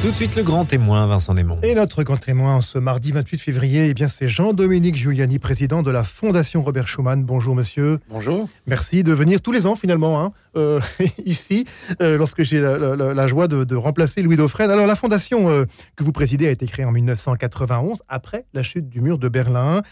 Tout de suite le grand témoin, Vincent Némon. Et notre grand témoin ce mardi 28 février, eh bien c'est Jean-Dominique Giuliani, président de la Fondation Robert Schuman. Bonjour monsieur. Bonjour. Merci de venir tous les ans finalement hein, euh, ici, euh, lorsque j'ai la, joie de, remplacer Louis Dauphren. Alors la fondation euh, que vous présidez a été créée en 1991, après la chute du mur de Berlin.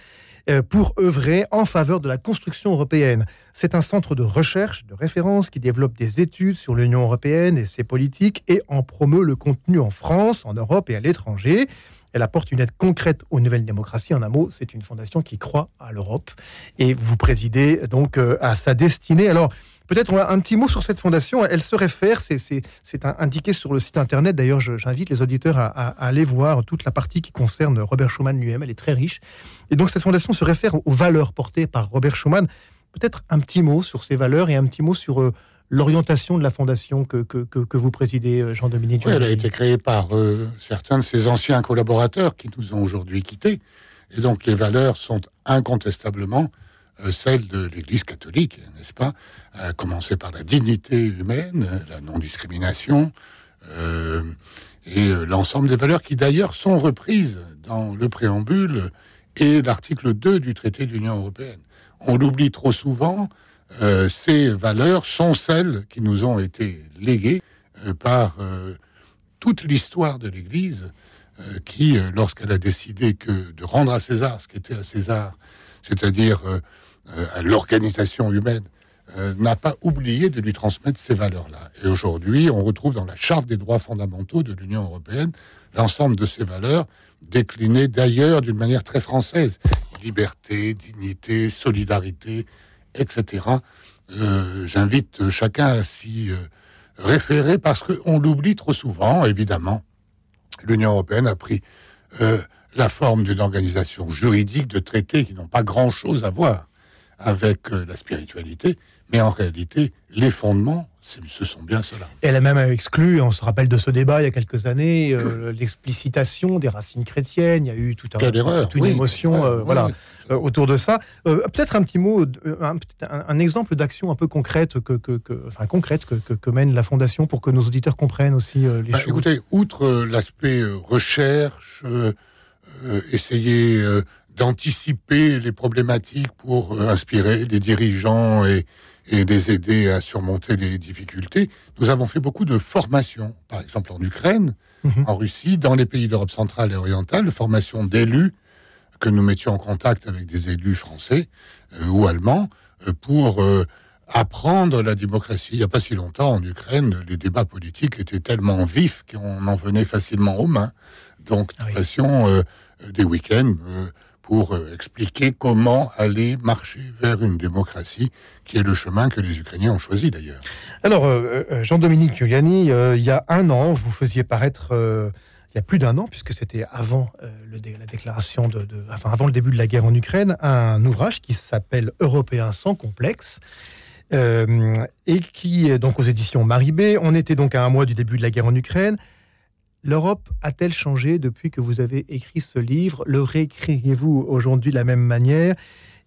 Euh, pour œuvrer en faveur de la construction européenne. C'est un centre de recherche, de référence qui développe des études sur l'Union européenne et ses politiques et en promeut le contenu en France, en Europe et à l'étranger. Elle apporte une aide concrète aux nouvelles démocraties. En un mot, c'est une fondation qui croit à l'Europe et vous présidez donc euh, à sa destinée. Alors, Peut-être un petit mot sur cette fondation. Elle se réfère, c'est indiqué sur le site internet. D'ailleurs, j'invite les auditeurs à, aller voir toute la partie qui concerne Robert Schuman lui-même. Elle est très riche. Et donc, cette fondation se réfère aux valeurs portées par Robert Schuman. Peut-être un petit mot sur ces valeurs et un petit mot sur euh, l'orientation de la fondation que, que, vous présidez, euh, Jean-Dominique. Oui, elle a été créée par euh, certains de ses anciens collaborateurs qui nous ont aujourd'hui quittés. Et donc, les valeurs sont incontestablement celle de l'Église catholique, n'est-ce pas À commencer par la dignité humaine, la non-discrimination, euh, et euh, l'ensemble des valeurs qui d'ailleurs sont reprises dans le préambule et l'article 2 du traité de l'Union européenne. On l'oublie trop souvent, ces valeurs sont celles qui nous ont été léguées par toute l'histoire de l'Église, qui, lorsqu'elle a décidé que de rendre à César ce qui était à César, c'est-à-dire euh, à l'organisation humaine, euh, n'a pas oublié de lui transmettre ces valeurs-là. Et aujourd'hui, on retrouve dans la Charte des droits fondamentaux de l'Union européenne l'ensemble de ces valeurs déclinées d'ailleurs d'une manière très française. Liberté, dignité, solidarité, etc. Euh, J'invite chacun à s'y euh, référer parce qu'on l'oublie trop souvent, évidemment. L'Union européenne a pris euh, la forme d'une organisation juridique de traités qui n'ont pas grand-chose à voir avec euh, la spiritualité, mais en réalité, les fondements, ce sont bien cela. Elle a même exclu, on se rappelle de ce débat il y a quelques années, euh, l'explicitation des racines chrétiennes. Il y a eu tout un, toute une émotion euh, voilà, autour de ça. Peut-être un petit mot, un, exemple d'action un peu concrète que, que, enfin, concrète que, que, mène la Fondation pour que nos auditeurs comprennent aussi les bah, choses. Écoutez, outre l'aspect recherche, essayer d'anticiper les problématiques pour euh, inspirer les dirigeants et, et les aider à surmonter les difficultés. Nous avons fait beaucoup de formations, par exemple en Ukraine, mhm. en Russie, dans les pays d'Europe centrale et orientale, formation d'élus que nous mettions en contact avec des élus français euh, ou allemands euh, pour apprendre la démocratie. Il n'y a pas si longtemps en Ukraine, les débats politiques étaient tellement vifs qu'on en venait facilement aux mains. Donc, ah oui. des week-ends pour euh, expliquer comment aller marcher vers une démocratie, qui est le chemin que les Ukrainiens ont choisi d'ailleurs. Alors, euh, euh, Jean-Dominique Giuliani, il y a un an, vous faisiez paraître, il y a plus d'un an, puisque c'était avant le la déclaration de, enfin avant le début de la guerre en Ukraine, un ouvrage qui s'appelle Européens sans complexe. et qui est donc aux éditions Maribé. On était donc à un mois du début de la guerre en Ukraine. L'Europe a-t-elle changé depuis que vous avez écrit ce livre? Le réécririez-vous aujourd'hui de la même manière?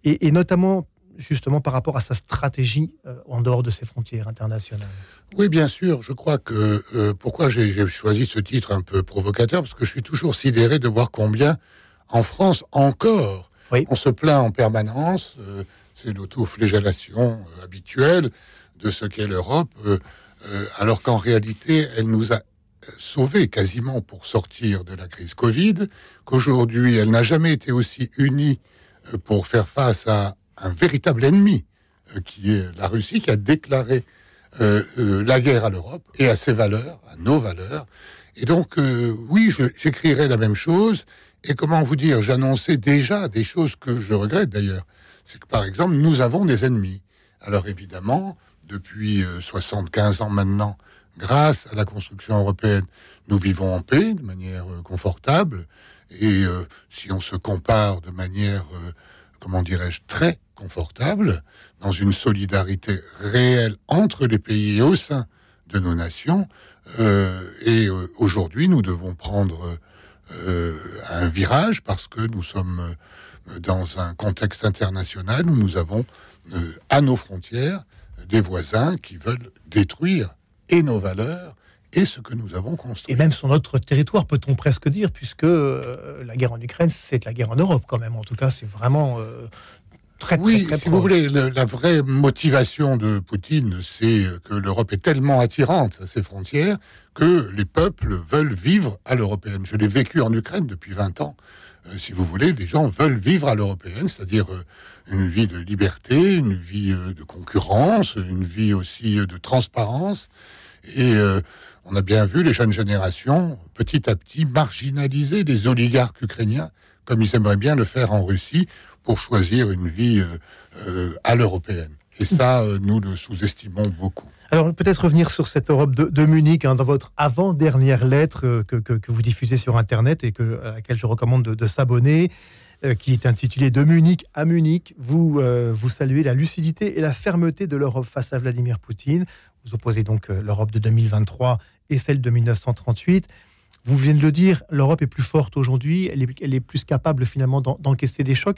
Et, notamment justement par rapport à sa stratégie euh, en dehors de ses frontières internationales? Oui, bien sûr. Je crois que euh, pourquoi j'ai choisi ce titre un peu provocateur? Parce que je suis toujours sidéré de voir combien en France encore on se plaint en permanence. Euh, c'est l'auto-flagellation habituelle de ce qu'est l'Europe, alors qu'en réalité, elle nous a sauvée quasiment pour sortir de la crise Covid, qu'aujourd'hui elle n'a jamais été aussi unie euh, pour faire face à un véritable ennemi, euh, qui est la Russie, qui a déclaré euh, la guerre à l'Europe et à ses valeurs, à nos valeurs. Et donc, oui, j'écrirai la même chose. Et comment vous dire, j'annonçais déjà des choses que je regrette d'ailleurs. C'est que, par exemple, nous avons des ennemis. Alors évidemment, depuis 75 ans maintenant, grâce à la construction européenne, nous vivons en paix de manière euh, confortable. Et euh, si on se compare de manière, euh, comment dirais-je, très confortable, dans une solidarité réelle entre les pays et au sein de nos nations, et aujourd'hui nous devons prendre un virage parce que nous sommes dans un contexte international où nous avons à nos frontières des voisins qui veulent détruire et nos valeurs et ce que nous avons construit. Et même sur notre territoire, peut-on presque dire, puisque euh, la guerre en Ukraine, c'est la guerre en Europe quand même. En tout cas, c'est vraiment euh, très, Oui, très si vous voulez, le- la vraie motivation de Poutine, c'est que l'Europe est tellement attirante à ses frontières que les peuples veulent vivre à l'européenne. Je l'ai vécu en Ukraine depuis 20 ans. Euh, si vous voulez, les gens veulent vivre à l'européenne, c'est-à-dire euh, une vie de liberté, une vie euh, de concurrence, une vie aussi de transparence. Et on a bien vu les jeunes générations, petit à petit, marginaliser les oligarques ukrainiens, comme ils aimeraient bien le faire en Russie, pour choisir une vie à l'européenne. Et ça, nous le sous-estimons beaucoup. Alors peut-être revenir sur cette Europe de, Munich, hein, dans votre avant-dernière lettre euh, que, que- vous diffusez sur Internet et à laquelle je recommande de, s'abonner, euh, qui est intitulée De Munich à Munich. Vous, euh, vous saluez la lucidité et la fermeté de l'Europe face à Vladimir Poutine. Vous opposez donc l'Europe de 2023 et celle de 1938. Vous venez de le dire, l'Europe est plus forte aujourd'hui, elle est, plus capable finalement d'en- d'encaisser des chocs.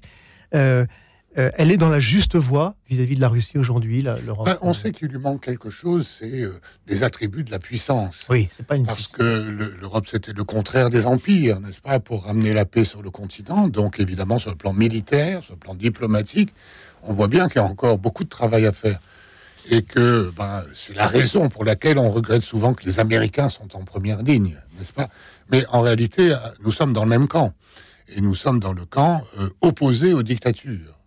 Euh, elle est dans la juste voie vis-à-vis de la Russie aujourd'hui, l'Europe. Ben, on sait qu'il lui manque quelque chose, c'est euh, les attributs de la puissance. Oui, c'est pas une Parce que le- l'Europe, c'était le contraire des empires, n'est-ce pas, pour ramener la paix sur le continent. Donc, évidemment, sur le plan militaire, sur le plan diplomatique, on voit bien qu'il y a encore beaucoup de travail à faire. Et que ben, c'est la raison pour laquelle on regrette souvent que les Américains sont en première ligne, n'est-ce pas Mais en réalité, euh, nous sommes dans le même camp. Et nous sommes dans le camp euh, opposé aux dictatures,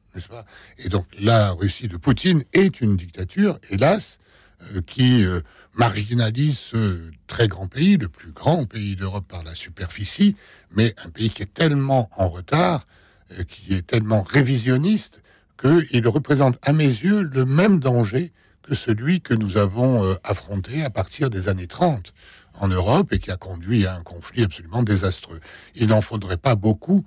Et donc, la Russie de Poutine est une dictature, hélas, euh, qui euh, marginalise ce très grand pays, le plus grand pays d'Europe par la superficie, mais un pays qui est tellement en retard, euh, qui est tellement révisionniste, qu'il représente à mes yeux le même danger que celui que nous avons affronté à partir des années 30 en Europe et qui a conduit à un conflit absolument désastreux. Il n'en faudrait pas beaucoup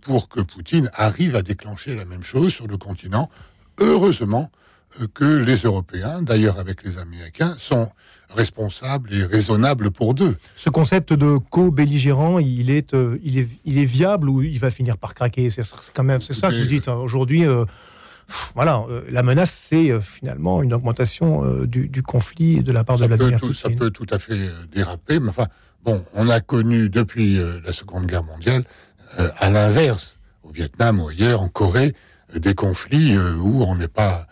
pour que Poutine arrive à déclencher la même chose sur le continent. Heureusement euh, que les Européens, d'ailleurs avec les Américains, sont responsables et raisonnables pour deux. Ce concept de co-belligérant, il est, euh, il, est, il est viable ou il va finir par craquer? C'est quand même c'est ça que vous dites. hein. Aujourd'hui, euh, voilà, euh, la menace, c'est euh, finalement une augmentation euh, du, du conflit de la part de Vladimir tout, ça Poutine. peut tout à fait euh, déraper, mais enfin, bon, on a connu depuis euh, la Seconde Guerre mondiale, euh, à l'inverse, au Vietnam ou ailleurs, en Corée, euh, des conflits euh, où on n'est pas,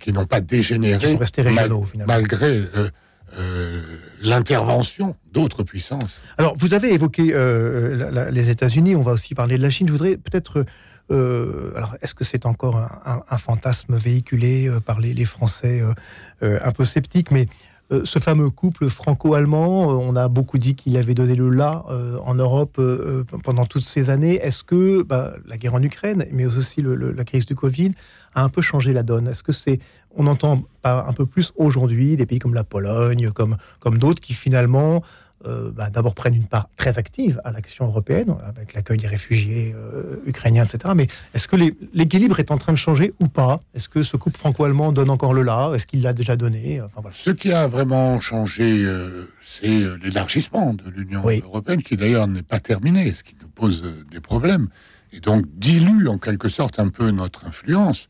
qui n'ont pas dégénéré, régionaux, malgré euh, euh, l'intervention d'autres puissances. Alors, vous avez évoqué euh, la- la- les États-Unis, on va aussi parler de la Chine. Je voudrais peut-être. euh, alors, est-ce que c'est encore un, un- un fantasme véhiculé euh, par les, les Français euh, euh, un peu sceptiques Mais euh, ce fameux couple franco-allemand, euh, on a beaucoup dit qu'il avait donné le là euh, en Europe pendant toutes ces années. Est-ce que bah, la guerre en Ukraine, mais aussi la crise du Covid, a un peu changé la donne? Est-ce que c'est. On entend un peu plus aujourd'hui des pays comme la Pologne, comme d'autres qui finalement euh, bah, d'abord prennent une part très active à l'action européenne, avec l'accueil des réfugiés euh, ukrainiens, etc. Mais est-ce que l'équilibre est en train de changer ou pas? Est-ce que ce couple franco-allemand donne encore le là Est-ce qu'il l'a déjà donné? Enfin, voilà. Ce qui a vraiment changé, euh, c'est l'élargissement de l'Union Oui. européenne, qui d'ailleurs n'est pas terminé, ce qui nous pose des problèmes, et donc dilue en quelque sorte un peu notre influence.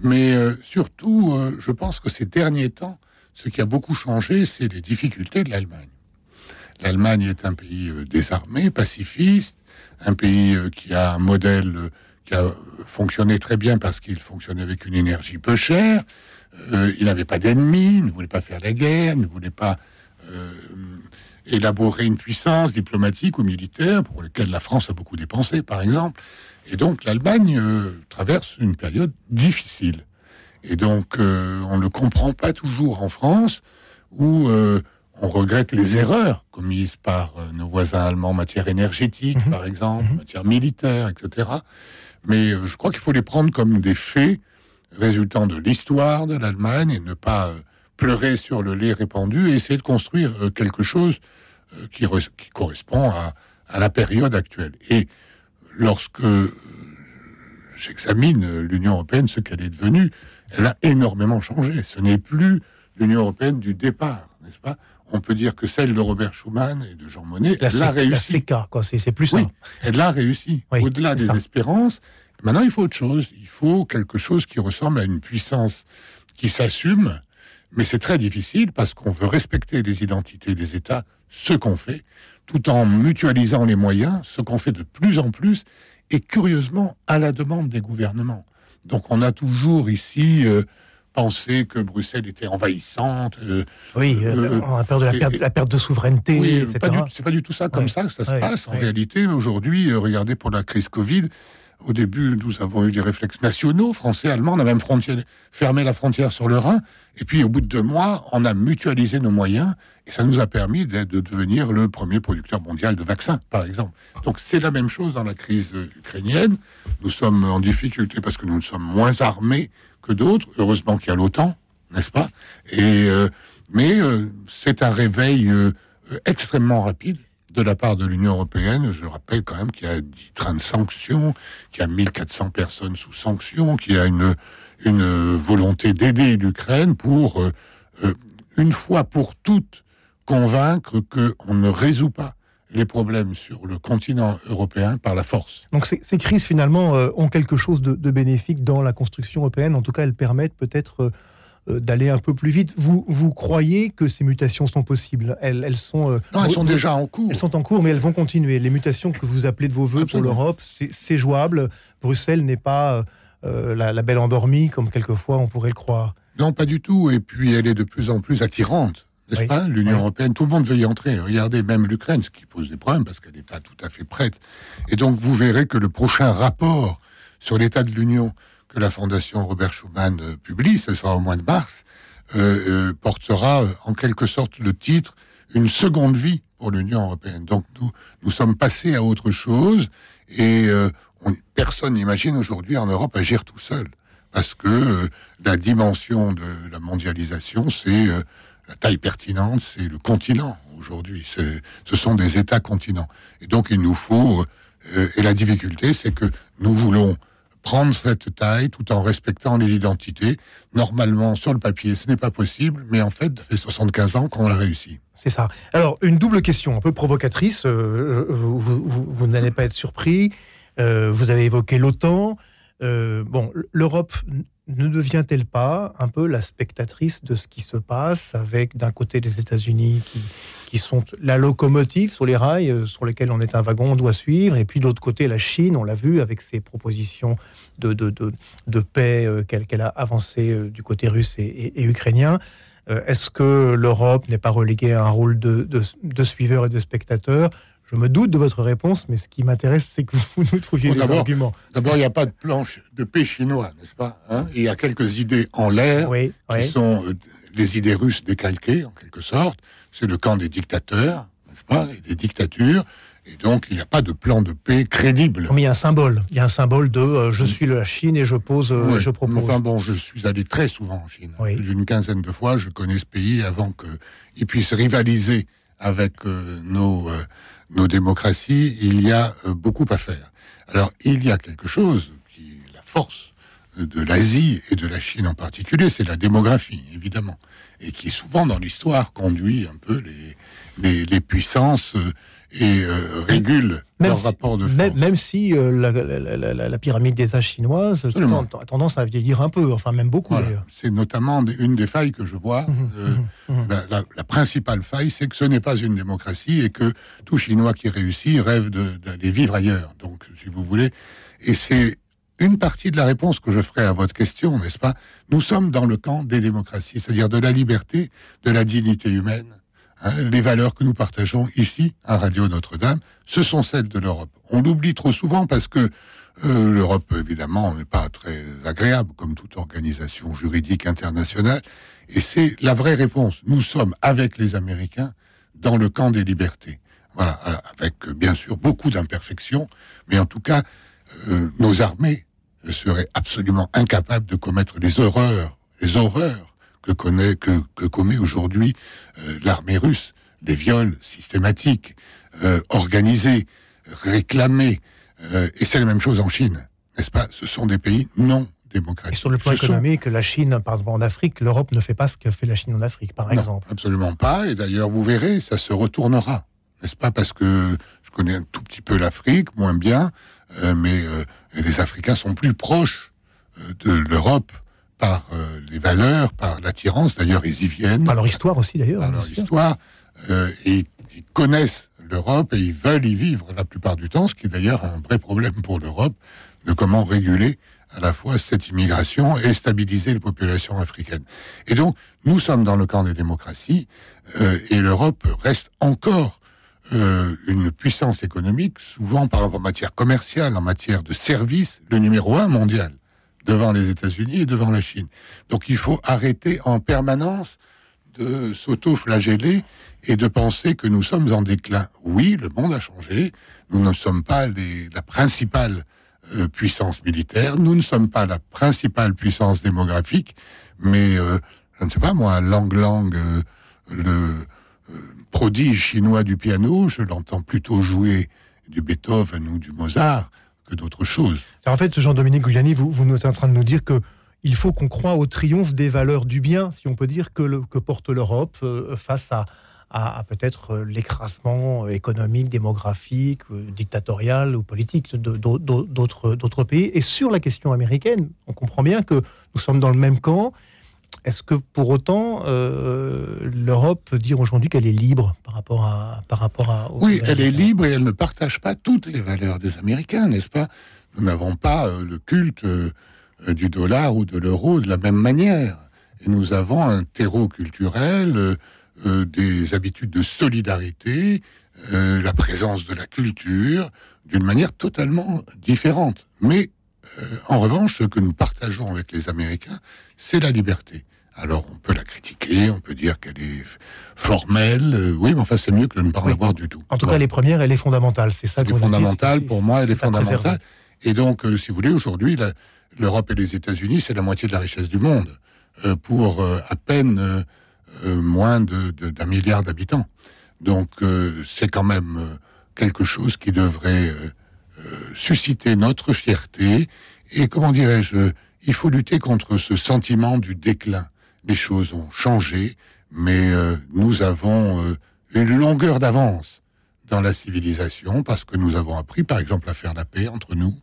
Mais surtout, je pense que ces derniers temps, ce qui a beaucoup changé, c'est les difficultés de l'Allemagne. L'Allemagne est un pays euh, désarmé, pacifiste, un pays euh, qui a un modèle euh, qui a fonctionné très bien parce qu'il fonctionnait avec une énergie peu chère. Il n'avait pas d'ennemis, ne voulait pas faire la guerre, ne voulait pas élaborer une puissance diplomatique ou militaire pour laquelle la France a beaucoup dépensé, par exemple. Et donc l'Allemagne traverse une période difficile. Et donc on ne comprend pas toujours en France où on regrette les erreurs commises par euh, nos voisins allemands en matière énergétique, Mhm. par exemple, en Mhm. matière militaire, etc. Mais euh, je crois qu'il faut les prendre comme des faits résultant de l'histoire de l'Allemagne et ne pas euh, pleurer sur le lait répandu et essayer de construire quelque chose qui, re- qui correspond à, à la période actuelle. Et lorsque j'examine l'Union européenne, ce qu'elle est devenue, elle a énormément changé. Ce n'est plus l'Union européenne du départ, n'est-ce pas? On peut dire que celle de Robert Schuman et de Jean Monnet La, l'a réussi. C'est plus ça. Oui. Elle l'a réussi. Oui, Au-delà des ça. espérances, maintenant il faut autre chose. Il faut quelque chose qui ressemble à une puissance qui s'assume, Mais c'est très difficile parce qu'on veut respecter les identités des États, ce qu'on fait, tout en mutualisant les moyens, ce qu'on fait de plus en plus, et curieusement à la demande des gouvernements. Donc on a toujours ici euh, pensé que Bruxelles était envahissante. euh, oui, euh, on a peur de la perte, la perte de souveraineté, oui. C'est pas du tout ça comme ça que ça se passe. En réalité, aujourd'hui, regardez pour la crise Covid, au début, nous avons eu des réflexes nationaux, français, allemands, on a même fermé la frontière sur le Rhin. Et puis, au bout de deux mois, on a mutualisé nos moyens et ça nous a permis de, de devenir le premier producteur mondial de vaccins, par exemple. Donc, c'est la même chose dans la crise ukrainienne. Nous sommes en difficulté parce que nous sommes moins armés d'autres. Heureusement qu'il y a l'OTAN, n'est-ce pas? Et euh, mais euh, c'est un réveil euh, extrêmement rapide de la part de l'Union européenne. Je rappelle quand même qu'il y a 10 trains de sanctions, qu'il y a 1400 personnes sous sanctions, qu'il y a une, volonté d'aider l'Ukraine pour, une fois pour toutes, convaincre qu'on ne résout pas les problèmes sur le continent européen par la force. Donc ces, ces crises finalement euh, ont quelque chose de, de, bénéfique dans la construction européenne. En tout cas, elles permettent peut-être euh, d'aller un peu plus vite. Vous, vous croyez que ces mutations sont possibles? Elles, elles sont euh, non, elles sont déjà en cours. Elles sont en cours, mais elles vont continuer. Les mutations que vous appelez de vos voeux Absolument. pour l'Europe, c'est jouable. Bruxelles n'est pas euh, la, la, belle endormie comme quelquefois on pourrait le croire. Non, pas du tout. Et puis elle est de plus en plus attirante. N'est-ce oui. pas L'Union oui. européenne, tout le monde veut y entrer. Regardez même l'Ukraine, ce qui pose des problèmes parce qu'elle n'est pas tout à fait prête. Et donc vous verrez que le prochain rapport sur l'état de l'Union que la Fondation Robert Schuman euh, publie, ce sera au mois de mars, euh, euh, portera en quelque sorte le titre Une seconde vie pour l'Union européenne. Donc nous, nous sommes passés à autre chose et euh, on, personne n'imagine aujourd'hui en Europe agir tout seul. Parce que la dimension de la mondialisation, c'est la taille pertinente, c'est le continent aujourd'hui. Ce sont des États-continents. Et donc il nous faut... et la difficulté, c'est que nous voulons prendre cette taille tout en respectant les identités. Normalement, sur le papier, ce n'est pas possible, mais en fait, ça fait 75 ans qu'on l'a réussi. C'est ça. Alors, une double question un peu provocatrice. Euh, vous, n'allez pas être surpris. Euh, vous avez évoqué l'OTAN. Euh, bon, l'Europe ne devient-elle pas un peu la spectatrice de ce qui se passe avec d'un côté les États-Unis qui, sont la locomotive sur les rails euh, sur lesquels on est un wagon, on doit suivre, et puis de l'autre côté la Chine, on l'a vu avec ses propositions de, paix euh, qu'elle qu a avancées euh, du côté russe et, ukrainien. Est-ce que l'Europe n'est pas reléguée à un rôle de, de suiveur et de spectateur? Je me doute de votre réponse, mais ce qui m'intéresse, c'est que vous nous trouviez bon, des arguments. D'abord, il n'y a pas de planche de paix chinois, n'est-ce pas hein? Il y a quelques idées en l'air oui, qui oui. sont euh, les idées russes décalquées, en quelque sorte. C'est le camp des dictateurs, n'est-ce pas Et des dictatures. Et donc, il n'y a pas de plan de paix crédible. Mais il y a un symbole. Il y a un symbole de euh, je suis la Chine et je pose, euh, oui. je propose. Enfin bon, je suis allé très souvent en Chine. Oui. Une quinzaine de fois, je connais ce pays avant qu'il puisse rivaliser avec euh, nos, nos démocraties. Il y a euh, beaucoup à faire. Alors, il y a quelque chose qui est la force de l'Asie et de la Chine en particulier, c'est la démographie, évidemment, et qui souvent dans l'histoire conduit un peu les, les, puissances euh, et euh, régule même leur si, rapport de force. Même, même si euh, la, la, la, la, pyramide des âges chinoise a tendance à vieillir un peu, enfin même beaucoup. Voilà. C'est notamment une des failles que je vois. Mhm, euh, mhm. la, la, principale faille, c'est que ce n'est pas une démocratie et que tout Chinois qui réussit rêve d'aller vivre ailleurs. Donc, si vous voulez, et c'est une partie de la réponse que je ferai à votre question, n'est-ce pas? Nous sommes dans le camp des démocraties, c'est-à-dire de la liberté, de la dignité humaine. Hein, les valeurs que nous partageons ici, à Radio Notre-Dame, ce sont celles de l'Europe. On l'oublie trop souvent parce que euh, l'Europe, évidemment, n'est pas très agréable, comme toute organisation juridique internationale. Et c'est la vraie réponse. Nous sommes, avec les Américains, dans le camp des libertés. Voilà, avec bien sûr beaucoup d'imperfections, mais en tout cas, euh, nos armées seraient absolument incapables de commettre les horreurs, les horreurs que connaît, que, que commet aujourd'hui euh, l'armée russe, des viols systématiques, euh, organisés, réclamés, euh, et c'est la même chose en Chine, n'est-ce pas? Ce sont des pays non démocratiques. Et sur le plan ce économique, sont... la Chine, par exemple en Afrique, l'Europe ne fait pas ce que fait la Chine en Afrique, par non, exemple. Absolument pas, et d'ailleurs vous verrez, ça se retournera, n'est-ce pas? Parce que je connais un tout petit peu l'Afrique, moins bien, mais les Africains sont plus proches de l'Europe par les valeurs, par l'attirance. D'ailleurs, ils y viennent. Par leur histoire aussi, d'ailleurs. Par leur histoire. et ils connaissent l'Europe et ils veulent y vivre la plupart du temps, ce qui est d'ailleurs un vrai problème pour l'Europe de comment réguler à la fois cette immigration et stabiliser les populations africaines. Et donc, nous sommes dans le camp des démocraties euh, et l'Europe reste encore euh, une puissance économique, souvent par en matière commerciale, en matière de services, le numéro un mondial, devant les États-Unis et devant la Chine. Donc il faut arrêter en permanence de s'auto-flageller et de penser que nous sommes en déclin. Oui, le monde a changé. Nous ne sommes pas les, la principale euh, puissance militaire. Nous ne sommes pas la principale puissance démographique, mais euh, je ne sais pas moi, Lang Lang, euh, le prodige chinois du piano, je l'entends plutôt jouer du Beethoven ou du Mozart d'autres choses. En fait, Jean-Dominique Gugliani, vous, vous êtes en train de nous dire que il faut qu'on croit au triomphe des valeurs du bien, si on peut dire, que, le, que porte l'Europe face à, à, peut-être euh, l'écrasement euh, économique, démographique, euh, dictatorial ou politique d'autres pays. Et sur la question américaine, on comprend bien que nous sommes dans le même camp. Est-ce que pour autant l'Europe peut dire aujourd'hui qu'elle est libre par rapport à par rapport à oui elle est libre et elle ne partage pas toutes les valeurs des Américains n'est-ce pas? Nous n'avons pas le culte du dollar ou de l'euro de la même manière et nous avons un terreau culturel euh, des habitudes de solidarité, euh, la présence de la culture, d'une manière totalement différente. Mais euh, en revanche, ce que nous partageons avec les Américains, c'est la liberté. Alors on peut la critiquer, on peut dire qu'elle est formelle, oui, mais enfin c'est mieux que de ne pas en avoir du tout. En tout cas, les premières, elle est fondamentale, c'est ça. Elle est fondamentale pour moi, elle est, fondamentale. Et donc, si vous voulez, aujourd'hui, l'Europe et les États-Unis, c'est la moitié de la richesse du monde. pour à peine euh, moins d'un de, milliard d'habitants. Donc euh, c'est quand même euh, quelque chose qui devrait susciter notre fierté. Et comment dirais-je, il faut lutter contre ce sentiment du déclin. Les choses ont changé, mais nous avons une longueur d'avance dans la civilisation parce que nous avons appris, par exemple, à faire la paix entre nous,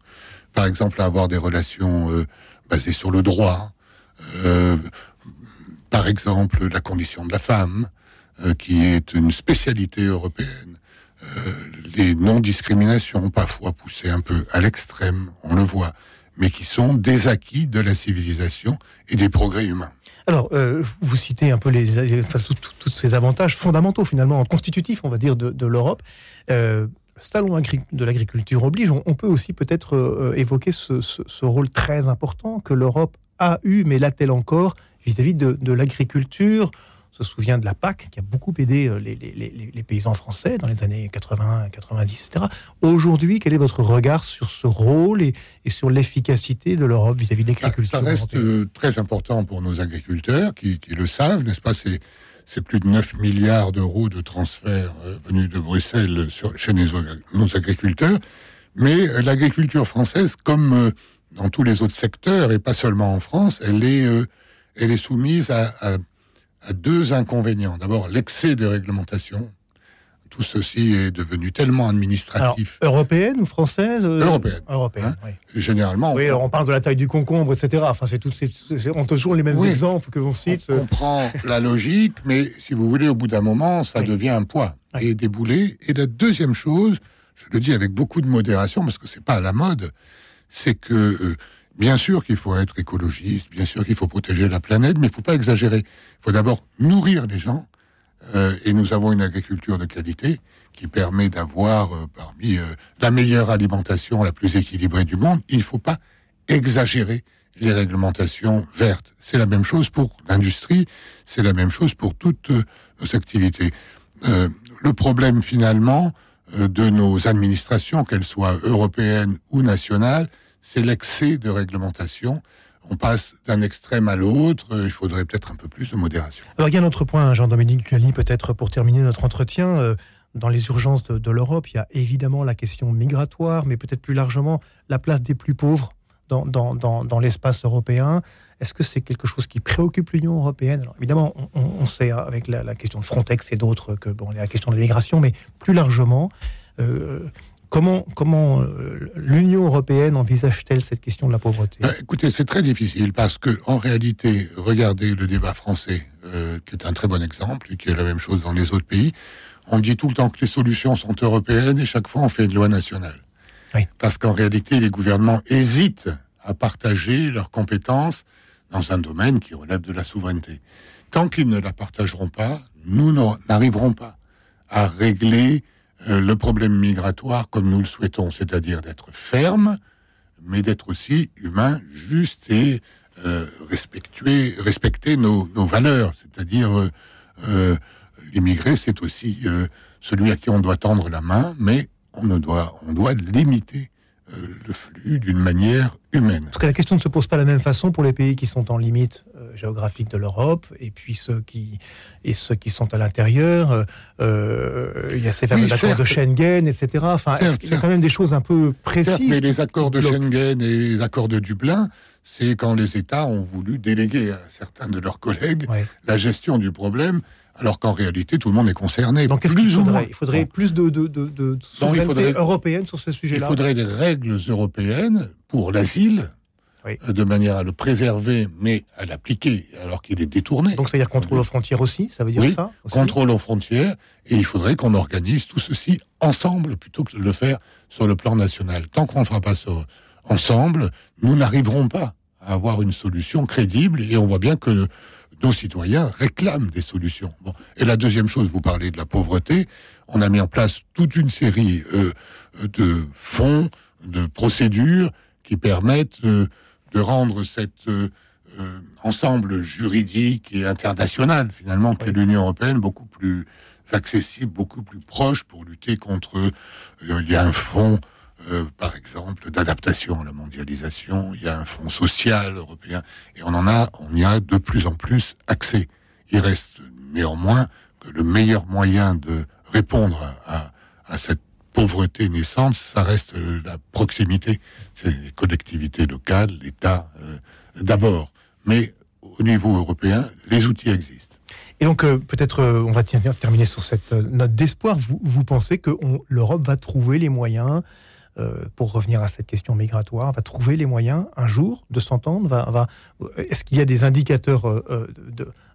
par exemple, à avoir des relations basées sur le droit. Euh, par exemple la condition de la femme, euh, qui est une spécialité européenne, euh, les non-discriminations, parfois poussées un peu à l'extrême, on le voit, mais qui sont des acquis de la civilisation et des progrès humains. Alors, euh, vous citez un peu les, tous ces avantages fondamentaux, finalement, constitutifs, on va dire, de, l'Europe. Salon de l'agriculture oblige, on, peut aussi peut-être évoquer ce, ce, rôle très important que l'Europe a eu, mais l'a-t-elle encore, vis-à-vis de, l'agriculture. Se souvient de la PAC qui a beaucoup aidé euh, les, paysans français dans les années 80, 90, etc. Aujourd'hui, quel est votre regard sur ce rôle et, sur l'efficacité de l'Europe vis-à-vis de l'agriculture Ça reste euh, très important pour nos agriculteurs qui, le savent, n'est-ce pas? C'est plus de 9 milliards d'euros de transferts euh, venus de Bruxelles chez nos, agriculteurs. Mais l'agriculture française, comme dans tous les autres secteurs, et pas seulement en France, elle est elle est soumise à, deux inconvénients. D'abord, l'excès de réglementation. Tout ceci est devenu tellement administratif. européenne ou française euh, Européenne. Européenne, hein Généralement. Oui, alors on parle de la taille du concombre, etc. Enfin, c'est toutes ces, on toujours les mêmes exemples que l'on cite. On comprend la logique, mais si vous voulez, au bout d'un moment, ça devient un poids et des boulets. Et la deuxième chose, je le dis avec beaucoup de modération, parce que c'est pas à la mode, c'est que euh, Bien sûr qu'il faut être écologiste, bien sûr qu'il faut protéger la planète, mais il ne faut pas exagérer. Il faut d'abord nourrir les gens, euh, et nous avons une agriculture de qualité qui permet d'avoir euh, parmi euh, la meilleure alimentation la plus équilibrée du monde. Il ne faut pas exagérer les réglementations vertes. C'est la même chose pour l'industrie, c'est la même chose pour toutes nos activités. le problème finalement de nos administrations, qu'elles soient européennes ou nationales, c'est l'excès de réglementation. On passe d'un extrême à l'autre, il faudrait peut-être un peu plus de modération. Alors il y a un autre point, Jean-Dominique Cuali, peut-être pour terminer notre entretien. Euh, dans les urgences de, l'Europe, il y a évidemment la question migratoire, mais peut-être plus largement la place des plus pauvres dans, l'espace européen. Est-ce que c'est quelque chose qui préoccupe l'Union européenne? Alors évidemment, on, sait hein, avec la, question de Frontex et d'autres que bon, la question de l'immigration, mais plus largement, euh, comment comment l'Union européenne envisage-t-elle cette question de la pauvreté? Bah, Écoutez, c'est très difficile parce que en réalité, regardez le débat français, qui est un très bon exemple et qui est la même chose dans les autres pays. On dit tout le temps que les solutions sont européennes et chaque fois on fait une loi nationale. Parce qu'en réalité, les gouvernements hésitent à partager leurs compétences dans un domaine qui relève de la souveraineté. Tant qu'ils ne la partageront pas, nous n'arriverons pas à régler euh, le problème migratoire comme nous le souhaitons, c'est-à-dire d'être ferme, mais d'être aussi humain, juste et euh, respecter, nos, valeurs, c'est-à-dire euh, l'immigré, c'est aussi celui à qui on doit tendre la main, mais on, doit, on doit limiter le flux d'une manière humaine. Parce que la question ne se pose pas de la même façon pour les pays qui sont en limite géographique de l'Europe et puis ceux qui, et ceux qui sont à l'intérieur. Euh, il y a ces fameux accords de Schengen, etc. Enfin, il y a quand même des choses un peu précises. mais les accords de Schengen et les accords de Dublin, c'est quand les États ont voulu déléguer à certains de leurs collègues la gestion du problème alors qu'en réalité, tout le monde est concerné. Donc, qu'est-ce qu'il faudrait Il faudrait plus de, de, européenne sur ce sujet-là Il faudrait des règles européennes pour l'asile, de manière à le préserver, mais à l'appliquer, alors qu'il est détourné. Donc, c'est-à-dire contrôle aux frontières aussi Ça veut dire ça Contrôle aux frontières, et il faudrait qu'on organise tout ceci ensemble, plutôt que de le faire sur le plan national. Tant qu'on ne fera pas ça ensemble, nous n'arriverons pas à avoir une solution crédible, et on voit bien que nos citoyens réclament des solutions. Et la deuxième chose, vous parlez de la pauvreté, on a mis en place toute une série euh, de fonds, de procédures qui permettent euh, de rendre cet euh, ensemble juridique et international, finalement, qu'est l'Union européenne, beaucoup plus accessible, beaucoup plus proche pour lutter contre... il y a un fonds euh, par exemple, d'adaptation à la mondialisation. Il y a un fonds social européen et on en a, on y a de plus en plus accès. Il reste néanmoins que le meilleur moyen de répondre à, cette pauvreté naissante, ça reste la proximité. C'est les collectivités locales, l'État euh, d'abord. Mais au niveau européen, les outils existent. Et donc, euh, peut-être, on va terminer sur cette note d'espoir. Vous, pensez que l'Europe va trouver les moyens euh, pour revenir à cette question migratoire, va trouver les moyens un jour de s'entendre Est-ce qu'il y a des indicateurs euh, euh,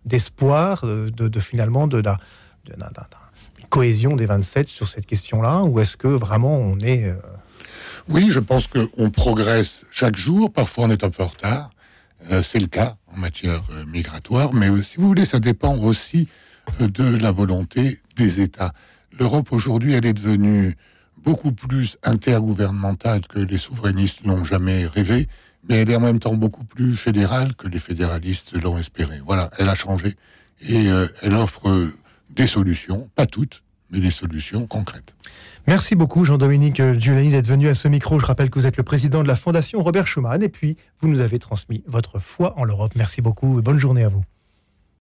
d'espoir, de, finalement de la cohésion des 27 sur cette question-là, ou est-ce que vraiment on est... Oui, je pense qu'on progresse chaque jour, parfois on est un peu en retard, c'est le cas en matière migratoire, mais si vous voulez, ça dépend aussi de la volonté des États. L'Europe aujourd'hui, elle est devenue beaucoup plus intergouvernementale que les souverainistes n'ont jamais rêvé, mais elle est en même temps beaucoup plus fédérale que les fédéralistes l'ont espéré. Voilà, elle a changé et euh, elle offre euh, des solutions, pas toutes, mais des solutions concrètes. Merci beaucoup Jean-Dominique Giuliani d'être venu à ce micro. Je rappelle que vous êtes le président de la Fondation Robert Schuman et puis vous nous avez transmis votre foi en l'Europe. Merci beaucoup et bonne journée à vous.